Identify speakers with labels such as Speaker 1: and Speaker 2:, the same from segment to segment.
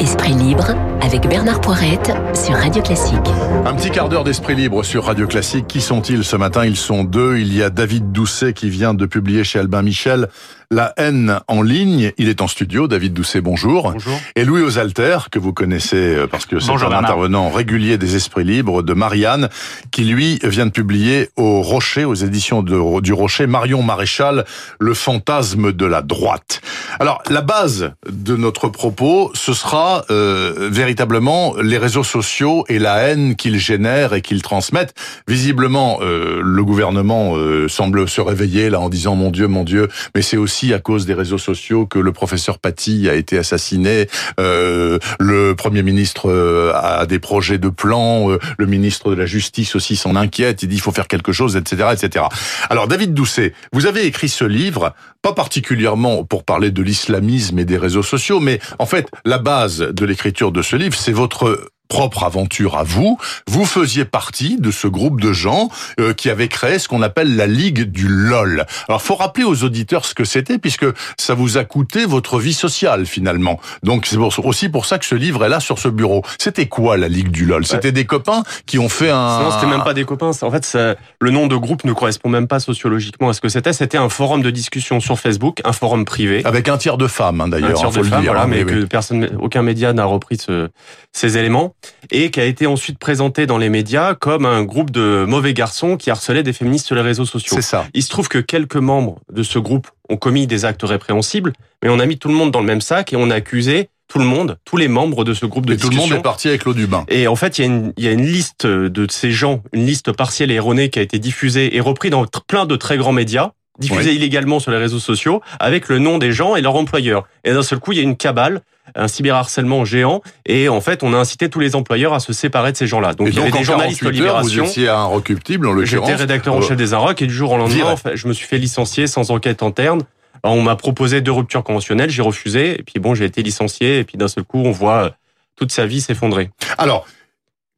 Speaker 1: Esprit libre avec Bernard Poirette sur Radio Classique.
Speaker 2: Un petit quart d'heure d'esprit libre sur Radio Classique. Qui sont-ils ce matin? Ils sont deux. Il y a David Doucet qui vient de publier chez Albin Michel La haine en ligne. Il est en studio. David Doucet, bonjour.
Speaker 3: Bonjour.
Speaker 2: Et Louis Osalter, que vous connaissez euh, parce que c'est un intervenant régulier des esprits libres de Marianne, qui lui vient de publier au Rocher, aux éditions de, du Rocher, Marion Maréchal, Le fantasme de la droite. Alors, la base de notre propos, ce sera euh, véritablement les réseaux sociaux et la haine qu'ils génèrent et qu'ils transmettent. Visiblement, euh, le gouvernement euh, semble se réveiller là en disant mon Dieu, mon Dieu, mais c'est aussi à cause des réseaux sociaux que le professeur Paty a été assassiné. le Premier ministre a des projets de plan. le ministre de la Justice aussi s'en inquiète. Il dit il faut faire quelque chose, etc., etc. Alors, David Doucet, vous avez écrit ce livre pas particulièrement pour parler de l'islamisme et des réseaux sociaux, mais en fait, la base de l'écriture de ce livre, c'est votre propre aventure à vous. Vous faisiez partie de ce groupe de gens euh, qui avait créé ce qu'on appelle la Ligue du LOL. Alors, faut rappeler aux auditeurs ce que c'était, puisque ça vous a coûté votre vie sociale finalement. Donc, c'est aussi pour ça que ce livre est là sur ce bureau. C'était quoi la Ligue du LOL? C'était des copains qui ont fait un.
Speaker 3: Non, c'était même pas des copains. En fait, le nom de groupe ne correspond même pas sociologiquement à ce que c'était. C'était un forum de discussion sur Facebook, un forum privé.
Speaker 2: Avec un tiers de femmes, hein, d'ailleurs.
Speaker 3: Un tiers de femmes, voilà, hein, mais, que personne, aucun média n'a repris ce, ces éléments et qui a été ensuite présenté dans les médias comme un groupe de mauvais garçons qui harcelaient des féministes sur les réseaux sociaux.
Speaker 2: C'est ça.
Speaker 3: Il se trouve que quelques membres de ce groupe ont commis des actes répréhensibles, mais on a mis tout le monde dans le même sac et on a accusé tout le monde, tous les membres de ce groupe de
Speaker 2: et
Speaker 3: discussion.
Speaker 2: Tout le monde est parti avec l'eau du bain.
Speaker 3: Et en fait, il y, a une, il y a une liste de ces gens, une liste partielle et erronée qui a été diffusée et reprise dans plein de très grands médias diffusée illégalement sur les réseaux sociaux avec le nom des gens et leur employeur. Et d'un seul coup, il y a une cabale un cyberharcèlement géant et en fait on a incité tous les employeurs à se séparer de ces gens-là.
Speaker 2: Donc il y avait des journalistes Libération. Vous étiez recuptible en
Speaker 3: J'étais rédacteur en chef des Inrocks et du jour au lendemain je me suis fait licencier sans enquête interne. on m'a proposé deux ruptures conventionnelles, j'ai refusé et puis bon j'ai été licencié et puis d'un seul coup on voit toute sa vie s'effondrer.
Speaker 2: Alors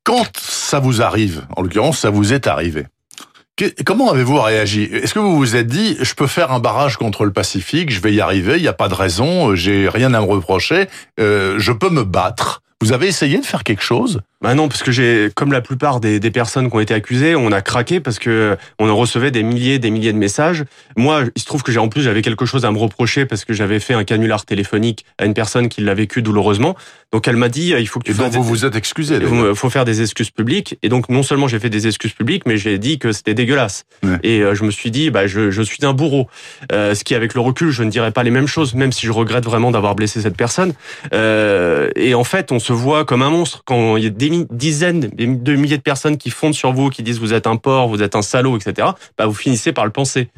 Speaker 2: quand ça vous arrive, en l'occurrence ça vous est arrivé, Comment avez-vous réagi? Est-ce que vous vous êtes dit, je peux faire un barrage contre le Pacifique, je vais y arriver, il n'y a pas de raison, j'ai rien à me reprocher, euh, je peux me battre? Vous avez essayé de faire quelque chose?
Speaker 3: Bah non, parce que j'ai, comme la plupart des, des, personnes qui ont été accusées, on a craqué parce que on recevait des milliers, des milliers de messages. Moi, il se trouve que j'ai en plus j'avais quelque chose à me reprocher parce que j'avais fait un canular téléphonique à une personne qui l'a vécu douloureusement. Donc elle m'a dit, il faut que tu.
Speaker 2: Et donc vous vous êtes excusé.
Speaker 3: Il faut faire des excuses publiques. Et donc non seulement j'ai fait des excuses publiques, mais j'ai dit que c'était dégueulasse. Et euh, je me suis dit, bah je, je suis un bourreau. Euh, ce qui, avec le recul, je ne dirais pas les mêmes choses, même si je regrette vraiment d'avoir blessé cette personne. Euh, et en fait, on se voit comme un monstre quand il y a des dizaines de milliers de personnes qui fondent sur vous, qui disent vous êtes un porc, vous êtes un salaud, etc., bah vous finissez par le penser.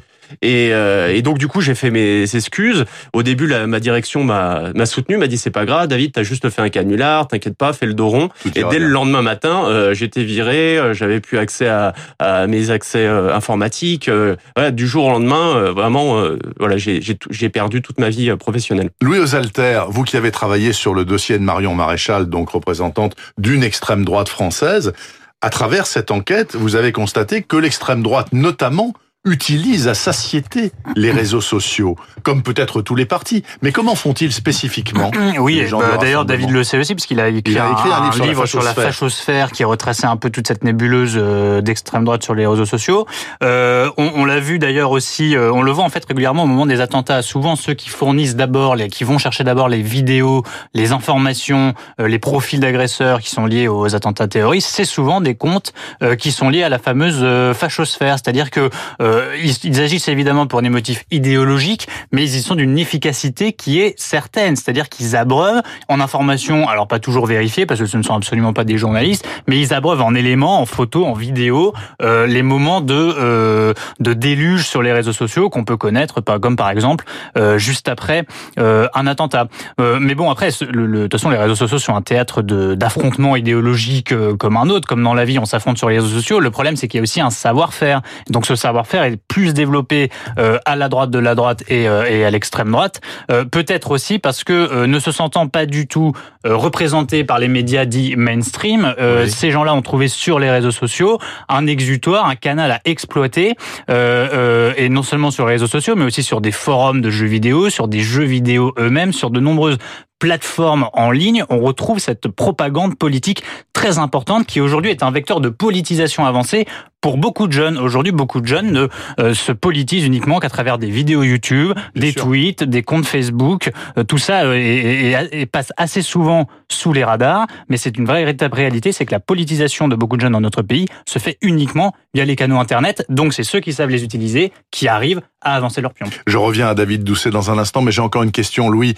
Speaker 3: Et, euh, et, donc du coup j'ai fait mes excuses. Au début la, ma direction m'a soutenu, m'a dit c'est pas grave, David, t'as juste fait un canular, t'inquiète pas, fais le dos rond. et dès le lendemain matin, euh, j'étais viré, euh, j'avais plus accès à, à mes accès informatiques. voilà, du jour au lendemain, vraiment, voilà, j'ai perdu toute ma vie professionnelle.
Speaker 2: Louis Osalter, vous qui avez travaillé sur le dossier de Marion Maréchal, donc représentante d'une extrême droite française, à travers cette enquête, vous avez constaté que l'extrême droite, notamment, utilisent à satiété les réseaux sociaux, comme peut-être tous les partis. Mais comment font-ils spécifiquement
Speaker 4: Oui, bah, d'ailleurs David le sait aussi, parce qu'il a écrit, un, livre, sur, la fachosphère qui retraçait un peu toute cette nébuleuse euh, d'extrême droite sur les réseaux sociaux. Euh, on, on l'a vu d'ailleurs aussi, euh, on le voit en fait régulièrement au moment des attentats. Souvent ceux qui fournissent d'abord, les, qui vont chercher d'abord les vidéos, les informations, les profils d'agresseurs qui sont liés aux attentats terroristes, c'est souvent des comptes qui sont liés à la fameuse fachosphère, c'est-à-dire que euh, ils, agissent évidemment pour des motifs idéologiques, mais ils sont d'une efficacité qui est certaine, c'est-à-dire qu'ils abreuvent en informations, alors pas toujours vérifiées parce que ce ne sont absolument pas des journalistes, mais ils abreuvent en éléments, en photos, en vidéos, euh, les moments de euh, de déluge sur les réseaux sociaux qu'on peut connaître, comme par exemple euh, juste après euh, un attentat. mais bon, après, le, le, de toute façon, les réseaux sociaux sont un théâtre d'affrontement idéologique comme un autre, comme dans la vie, on s'affronte sur les réseaux sociaux. Le problème, c'est qu'il y a aussi un savoir-faire. Donc ce savoir-faire est plus développé euh, à la droite de la droite et, euh, et à l'extrême droite. Euh, peut-être aussi parce que ne se sentant pas du tout représentés par les médias dits mainstream, ces gens-là ont trouvé sur les réseaux sociaux un exutoire, un canal à exploiter, et non seulement sur les réseaux sociaux, mais aussi sur des forums de jeux vidéo, sur des jeux vidéo eux-mêmes, sur de nombreuses plateformes en ligne, on retrouve cette propagande politique très importante qui aujourd'hui est un vecteur de politisation avancée pour beaucoup de jeunes, aujourd'hui, beaucoup de jeunes ne euh, se politisent uniquement qu'à travers des vidéos YouTube, des tweets, des comptes Facebook. Euh, tout ça euh, passe assez souvent sous les radars, mais c'est une vraie véritable réalité, c'est que la politisation de beaucoup de jeunes dans notre pays se fait uniquement via les canaux Internet. Donc, c'est ceux qui savent les utiliser qui arrivent à avancer leur pion.
Speaker 2: Je reviens à David Doucet dans un instant, mais j'ai encore une question, Louis.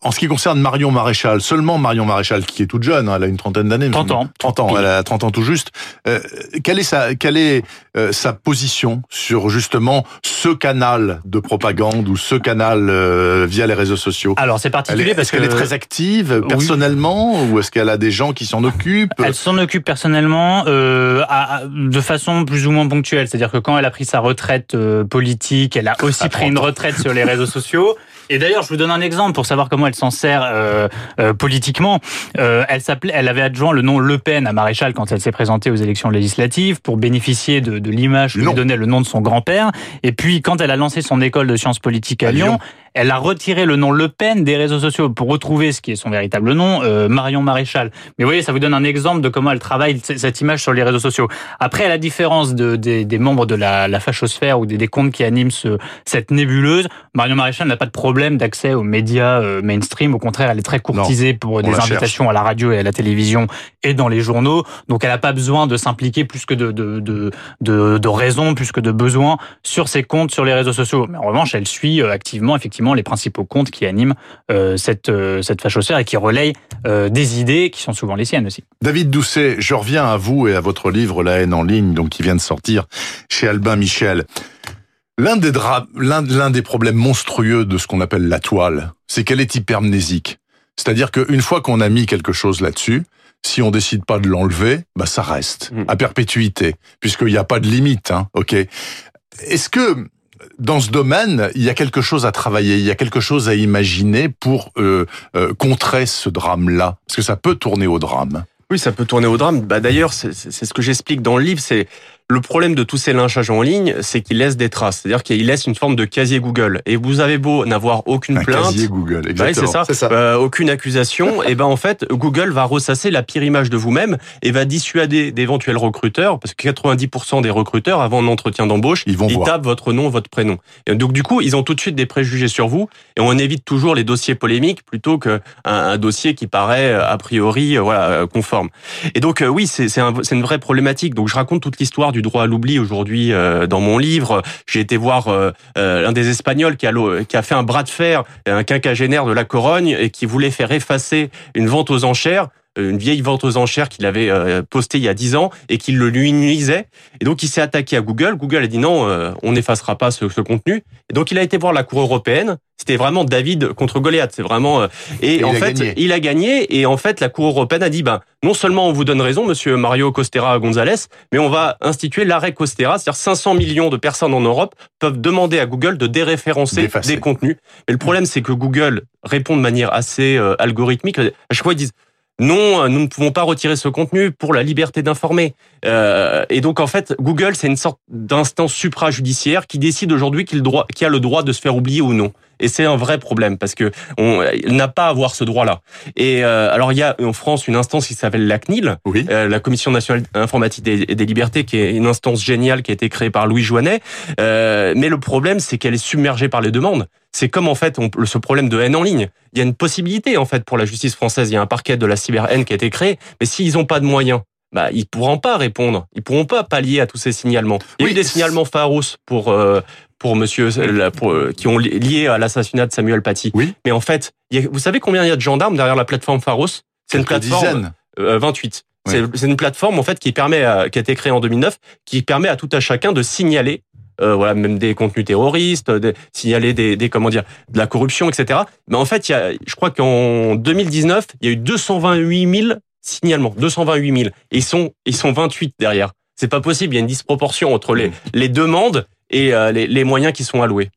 Speaker 2: en ce qui concerne Marion Maréchal, seulement Marion Maréchal, qui est toute jeune, hein, elle a une trentaine d'années.
Speaker 4: 30 ans.
Speaker 2: 30 ans, elle a 30 ans tout juste. quelle est sa, quelle est euh, sa position sur justement ce canal de propagande ou ce canal euh, via les réseaux sociaux?
Speaker 4: Alors c'est particulier parce
Speaker 2: qu'elle est très active personnellement ou est-ce qu'elle a des gens qui s'en occupent?
Speaker 4: Elle s'en occupe personnellement euh, de façon plus ou moins ponctuelle, c'est-à-dire que quand elle a pris sa retraite politique, elle a aussi pris une retraite sur les réseaux sociaux. Et d'ailleurs, je vous donne un exemple pour savoir comment elle s'en sert euh, euh, politiquement. Euh, elle s'appelait, elle avait adjoint le nom Le Pen à Maréchal quand elle s'est présentée aux élections législatives pour bénéficier de, de l'image que lui donnait le nom de son grand-père. Et puis, quand elle a lancé son école de sciences politiques à, Lyon, elle a retiré le nom Le Pen des réseaux sociaux pour retrouver ce qui est son véritable nom, euh, Marion Maréchal. Mais vous voyez, ça vous donne un exemple de comment elle travaille cette image sur les réseaux sociaux. Après, à la différence de, des, des membres de la, la fachosphère ou des, des comptes qui animent ce, cette nébuleuse, Marion Maréchal n'a pas de problème d'accès aux médias euh, mainstream. Au contraire, elle est très courtisée pour des invitations à la radio et à la télévision et dans les journaux. Donc, elle n'a pas besoin de s'impliquer plus que de, de, de, de, de raison, plus que de besoin sur ses comptes sur les réseaux sociaux. Mais en revanche, elle suit euh, activement, effectivement, les principaux comptes qui animent euh, cette, euh, cette fachosphère et qui relayent euh, des idées qui sont souvent les siennes aussi.
Speaker 2: David Doucet, je reviens à vous et à votre livre La haine en ligne, donc qui vient de sortir chez Albin Michel. L'un des, l'un, des problèmes monstrueux de ce qu'on appelle la toile, c'est qu'elle est hypermnésique. C'est-à-dire qu'une fois qu'on a mis quelque chose là-dessus, si on décide pas de l'enlever, bah ça reste mmh. à perpétuité, puisqu'il n'y a pas de limite. Hein, ok. Est-ce que dans ce domaine, il y a quelque chose à travailler, il y a quelque chose à imaginer pour euh, euh, contrer ce drame-là, parce que ça peut tourner au drame.
Speaker 3: Oui, ça peut tourner au drame. Bah d'ailleurs, c'est ce que j'explique dans le livre, c'est le problème de tous ces lynchages en ligne, c'est qu'ils laissent des traces, c'est-à-dire qu'ils laissent une forme de casier Google. Et vous avez beau n'avoir aucune
Speaker 2: un
Speaker 3: plainte,
Speaker 2: casier Google, exactement.
Speaker 3: c'est ça, euh, aucune accusation, et ben en fait, Google va ressasser la pire image de vous-même et va dissuader d'éventuels recruteurs, parce que 90% des recruteurs, avant un entretien d'embauche, ils, vont ils tapent votre nom, votre prénom. Et donc du coup, ils ont tout de suite des préjugés sur vous, et on évite toujours les dossiers polémiques plutôt qu'un un dossier qui paraît a priori euh, voilà conforme. Et donc euh, oui, c'est un, une vraie problématique. Donc je raconte toute l'histoire du droit à l'oubli aujourd'hui euh, dans mon livre. J'ai été voir euh, euh, un des Espagnols qui a, qui a fait un bras de fer, un quinquagénaire de la Corogne, et qui voulait faire effacer une vente aux enchères une vieille vente aux enchères qu'il avait postée il y a 10 ans et qui le lui nuisait. Et donc il s'est attaqué à Google. Google a dit non, on n'effacera pas ce, ce, contenu. Et donc il a été voir la Cour européenne c'était vraiment David contre Goliath. C'est vraiment euh, et, en fait il a gagné et en fait la Cour européenne a dit ben non seulement on vous donne raison, Monsieur Mario Costera González, mais on va instituer l'arrêt Costera, c'est-à-dire 500 millions de personnes en Europe peuvent demander à Google de déréférencer des contenus. Mais le problème c'est que Google répond de manière assez euh, algorithmique. À chaque fois ils disent non, nous ne pouvons pas retirer ce contenu pour la liberté d'informer. Euh, et donc en fait, Google, c'est une sorte d'instance suprajudiciaire qui décide aujourd'hui qu'il qui a le droit de se faire oublier ou non. Et c'est un vrai problème parce que on n'a pas à avoir ce droit-là. Et euh, alors il y a en France une instance qui s'appelle la CNIL, euh, la Commission nationale informatique des, des, libertés, qui est une instance géniale qui a été créée par Louis Joinet. Euh, mais le problème, c'est qu'elle est submergée par les demandes. C'est comme en fait on, ce problème de haine en ligne. Il y a une possibilité en fait pour la justice française. Il y a un parquet de la cyber-haine qui a été créé, mais s'ils n'ont pas de moyens, bah, ils pourront pas répondre. Ils pourront pas pallier à tous ces signalements. Il y a eu des signalements pharos pour euh, pour Monsieur pour, euh, qui ont lié à l'assassinat de Samuel Paty.
Speaker 2: Oui.
Speaker 3: Mais en fait, vous savez combien il y a de gendarmes derrière la plateforme Pharos?
Speaker 2: C'est une plateforme.
Speaker 3: Euh, 28. C'est une plateforme en fait qui permet, qui a été créée en 2009, qui permet à tout à chacun de signaler euh, voilà, même des contenus terroristes, de signaler des, des, comment dire, de la corruption, etc. Mais en fait, il y a, je crois qu'en 2019, il y a eu 228 000 signalements, 228 000. Et ils sont, ils sont 28 derrière. C'est pas possible. Il y a une disproportion entre les, les demandes et euh, les, les moyens qui sont alloués.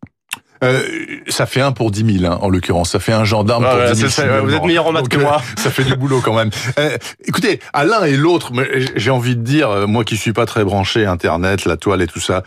Speaker 2: Euh, ça fait un pour 10 000, hein, en l'occurrence. Ça fait un gendarme pour 10 000.
Speaker 3: vous êtes meilleur en maths que moi.
Speaker 2: ça fait du boulot quand même. Euh, écoutez, à l'un et l'autre, j'ai envie de dire, moi qui suis pas très branché Internet, la toile et tout ça,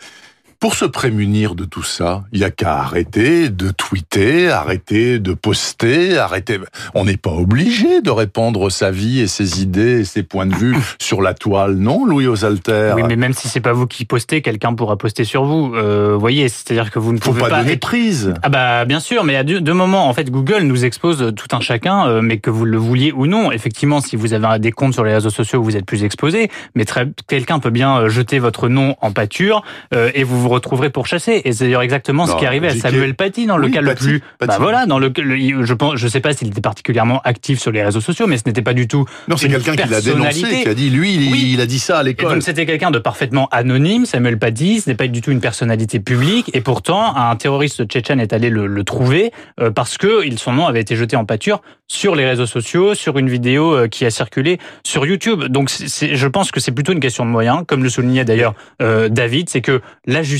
Speaker 2: Pour se prémunir de tout ça, il y a qu'à arrêter de tweeter, arrêter de poster, arrêter. On n'est pas obligé de répandre sa vie et ses idées et ses points de vue sur la toile, non, Louis Osalter
Speaker 4: Oui, mais même si c'est pas vous qui postez, quelqu'un pourra poster sur vous. Euh, vous voyez, c'est-à-dire que vous ne pouvez
Speaker 2: pas,
Speaker 4: pas
Speaker 2: donner prise.
Speaker 4: Ah bah bien sûr, mais à deux, moments, en fait, Google nous expose tout un chacun, euh, mais que vous le vouliez ou non. Effectivement, si vous avez des comptes sur les réseaux sociaux, vous êtes plus exposé, mais quelqu'un peut bien euh, jeter votre nom en pâture et vous vous retrouverez pour chasser. Et c'est d'ailleurs exactement ce qui est arrivé à Samuel Paty dans le cas le plus. Bah voilà, dans le, je pense, je sais pas s'il était particulièrement actif sur les réseaux sociaux, mais ce n'était pas du tout.
Speaker 2: Non, c'est quelqu'un qui l'a dénoncé, qui a dit lui, il, a dit ça à l'école.
Speaker 4: Donc c'était quelqu'un de parfaitement anonyme. Samuel Paty, ce n'est pas du tout une personnalité publique, et pourtant un terroriste tchétchène est allé le, trouver euh, parce que son nom avait été jeté en pâture sur les réseaux sociaux, sur une vidéo euh, qui a circulé sur YouTube. Donc je pense que c'est plutôt une question de moyens, comme le soulignait d'ailleurs euh, David, c'est que la justice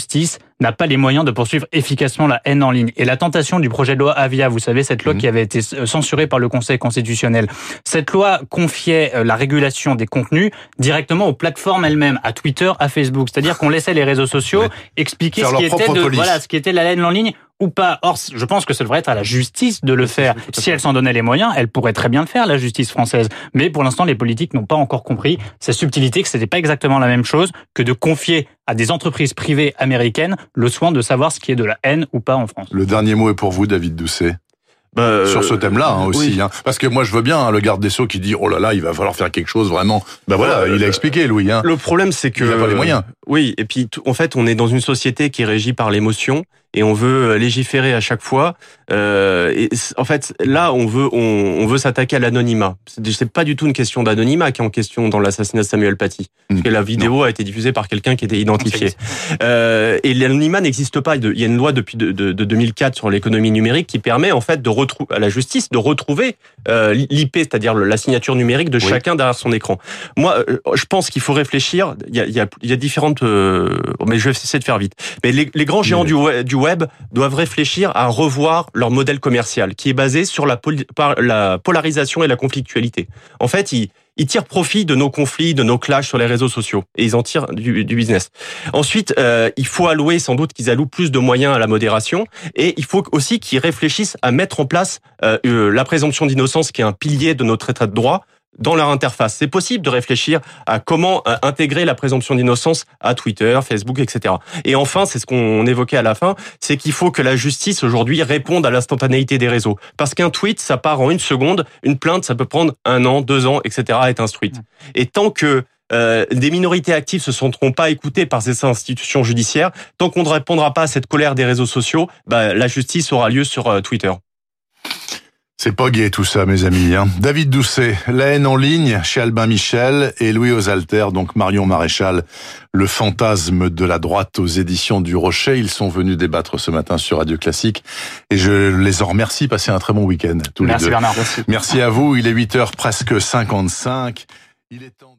Speaker 4: n'a pas les moyens de poursuivre efficacement la haine en ligne. Et la tentation du projet de loi Avia, vous savez, cette loi mhm. qui avait été censurée par le Conseil constitutionnel, cette loi confiait euh, la régulation des contenus directement aux plateformes elles-mêmes, à Twitter, à Facebook. C'est-à-dire qu'on laissait les réseaux sociaux expliquer ce qui, était de, voilà, ce qui était la haine en ligne ou pas. Or, je pense que ça devrait être à la justice de le faire. Si elle s'en donnait les moyens, elle pourrait très bien le faire, la justice française. Mais pour l'instant, les politiques n'ont pas encore compris sa subtilité, que ce n'était pas exactement la même chose que de confier à des entreprises privées américaines le soin de savoir ce qui est de la haine ou pas en France.
Speaker 2: Le dernier mot est pour vous, David Doucet. Bah, sur ce thème-là hein, aussi, hein. parce que moi je veux bien hein, le garde des sceaux qui dit oh là là il va falloir faire quelque chose vraiment. Ben voilà, il a expliqué Louis. Hein.
Speaker 3: Le problème c'est que
Speaker 2: il a pas les moyens.
Speaker 3: Oui, et puis en fait on est dans une société qui est régie par l'émotion et on veut légiférer à chaque fois. Euh, et en fait, là, on veut on, veut s'attaquer à l'anonymat. C'est pas du tout une question d'anonymat qui est en question dans l'assassinat de Samuel Paty, parce hmm. que la vidéo a été diffusée par quelqu'un qui était identifié. Euh, et l'anonymat n'existe pas. Il y a une loi depuis de, de, 2004 sur l'économie numérique qui permet en fait de retrouver à la justice de retrouver euh, l'IP, c'est-à-dire la signature numérique de chacun derrière son écran. Moi, euh, je pense qu'il faut réfléchir. Il y a, il y a, il y a différentes, euh, mais je vais essayer de faire vite. Mais les, les grands géants du, du web doivent réfléchir à revoir leur modèle commercial, qui est basé sur la, la polarisation et la conflictualité. En fait, ils, ils tirent profit de nos conflits, de nos clashs sur les réseaux sociaux, et ils en tirent du, du business. Ensuite, euh, il faut allouer sans doute qu'ils allouent plus de moyens à la modération, et il faut aussi qu'ils réfléchissent à mettre en place euh, euh la présomption d'innocence, qui est un pilier de notre état de droit, dans leur interface. C'est possible de réfléchir à comment euh, intégrer la présomption d'innocence à Twitter, Facebook, etc. Et enfin, c'est ce qu'on évoquait à la fin, c'est qu'il faut que la justice aujourd'hui réponde à l'instantanéité des réseaux. Parce qu'un tweet, ça part en une seconde, une plainte, ça peut prendre un an, deux ans, etc. à être instruite. Et tant que euh, des minorités actives se sentiront pas écoutées par ces institutions judiciaires, tant qu'on ne répondra pas à cette colère des réseaux sociaux, bah, la justice aura lieu sur euh, Twitter.
Speaker 2: C'est pas gay tout ça, mes amis. Hein. David Doucet, La haine en ligne chez Albin Michel et Louis Osalter, donc Marion Maréchal, le fantasme de la droite aux éditions du Rocher. Ils sont venus débattre ce matin sur Radio Classique et je les en remercie. Passez un très bon week-end tous
Speaker 4: merci
Speaker 2: les deux.
Speaker 4: Bernard,
Speaker 2: merci. merci à vous. Il est 8h presque 55. Il est temps